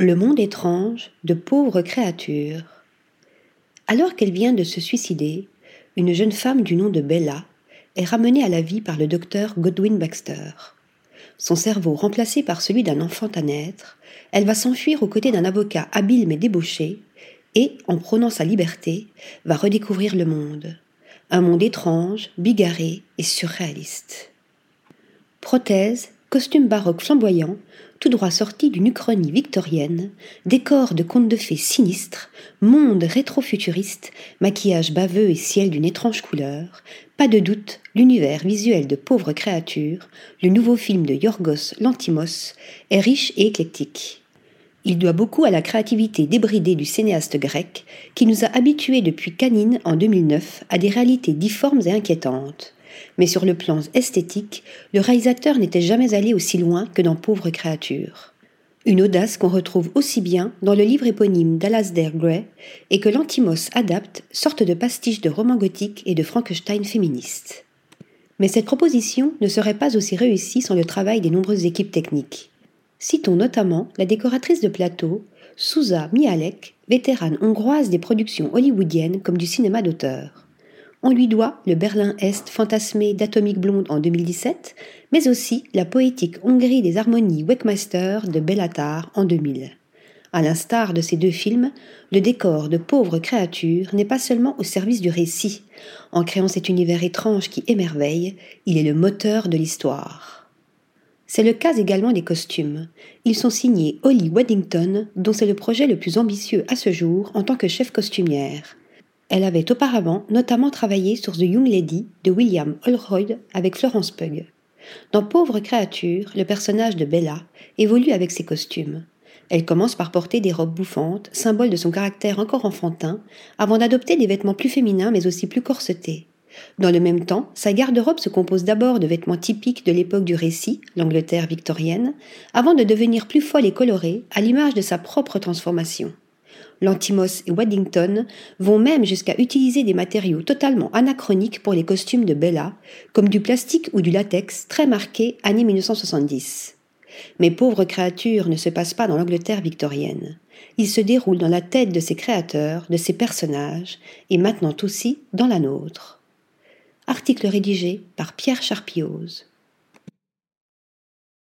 Le monde étrange de pauvres créatures. Alors qu'elle vient de se suicider, une jeune femme du nom de Bella est ramenée à la vie par le docteur Godwin Baxter. Son cerveau remplacé par celui d'un enfant à naître, elle va s'enfuir aux côtés d'un avocat habile mais débauché et, en prônant sa liberté, va redécouvrir le monde. Un monde étrange, bigarré et surréaliste. Prothèse, costume baroque flamboyant, tout droit sorti d'une uchronie victorienne, décor de contes de fées sinistres, monde rétro-futuriste, maquillage baveux et ciel d'une étrange couleur, pas de doute, l'univers visuel de pauvres créatures, le nouveau film de Yorgos Lantimos, est riche et éclectique. Il doit beaucoup à la créativité débridée du cinéaste grec, qui nous a habitués depuis Canine en 2009 à des réalités difformes et inquiétantes mais sur le plan esthétique, le réalisateur n'était jamais allé aussi loin que dans Pauvres créatures. Une audace qu'on retrouve aussi bien dans le livre éponyme d'Alasdair Gray et que l'Antimos adapte, sorte de pastiche de roman gothique et de Frankenstein féministe. Mais cette proposition ne serait pas aussi réussie sans le travail des nombreuses équipes techniques. Citons notamment la décoratrice de plateau, Souza Mialek, vétérane hongroise des productions hollywoodiennes comme du cinéma d'auteur. On lui doit le Berlin-Est fantasmé d'Atomic Blonde en 2017, mais aussi la poétique Hongrie des harmonies Wegmeister de Bellatar en 2000. À l'instar de ces deux films, le décor de pauvres créatures n'est pas seulement au service du récit. En créant cet univers étrange qui émerveille, il est le moteur de l'histoire. C'est le cas également des costumes. Ils sont signés Holly Weddington, dont c'est le projet le plus ambitieux à ce jour en tant que chef costumière. Elle avait auparavant notamment travaillé sur The Young Lady de William Holroyd avec Florence Pugh. Dans Pauvre créature, le personnage de Bella évolue avec ses costumes. Elle commence par porter des robes bouffantes, symbole de son caractère encore enfantin, avant d'adopter des vêtements plus féminins mais aussi plus corsetés. Dans le même temps, sa garde-robe se compose d'abord de vêtements typiques de l'époque du récit, l'Angleterre victorienne, avant de devenir plus folle et colorée, à l'image de sa propre transformation. Lantimos et Waddington vont même jusqu'à utiliser des matériaux totalement anachroniques pour les costumes de Bella, comme du plastique ou du latex très marqué années 1970. Mais pauvres créatures ne se passent pas dans l'Angleterre victorienne. Il se déroule dans la tête de ses créateurs, de ses personnages, et maintenant aussi dans la nôtre. Article rédigé par Pierre Charpioz.